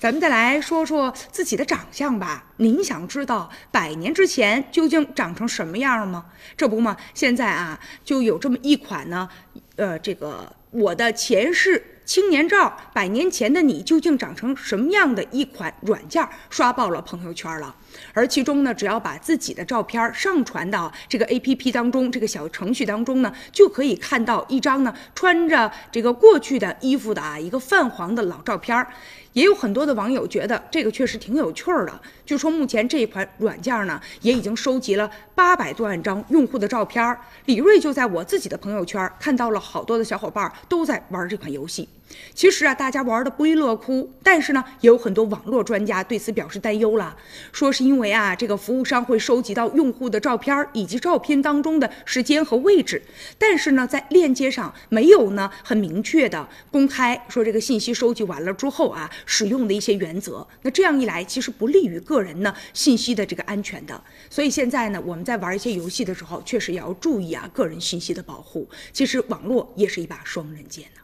咱们再来说说自己的长相吧。您想知道百年之前究竟长成什么样吗？这不嘛，现在啊就有这么一款呢，呃，这个我的前世青年照，百年前的你究竟长成什么样的一款软件刷爆了朋友圈了。而其中呢，只要把自己的照片上传到这个 A P P 当中，这个小程序当中呢，就可以看到一张呢穿着这个过去的衣服的啊一个泛黄的老照片。也有很多的网友觉得这个确实挺有趣儿的。据说目前这一款软件呢，也已经收集了八百多万张用户的照片。李锐就在我自己的朋友圈看到了好多的小伙伴都在玩这款游戏。其实啊，大家玩的不亦乐乎，但是呢，也有很多网络专家对此表示担忧了，说是因为啊，这个服务商会收集到用户的照片以及照片当中的时间和位置，但是呢，在链接上没有呢很明确的公开说这个信息收集完了之后啊，使用的一些原则。那这样一来，其实不利于个人呢信息的这个安全的。所以现在呢，我们在玩一些游戏的时候，确实也要注意啊个人信息的保护。其实网络也是一把双刃剑呢。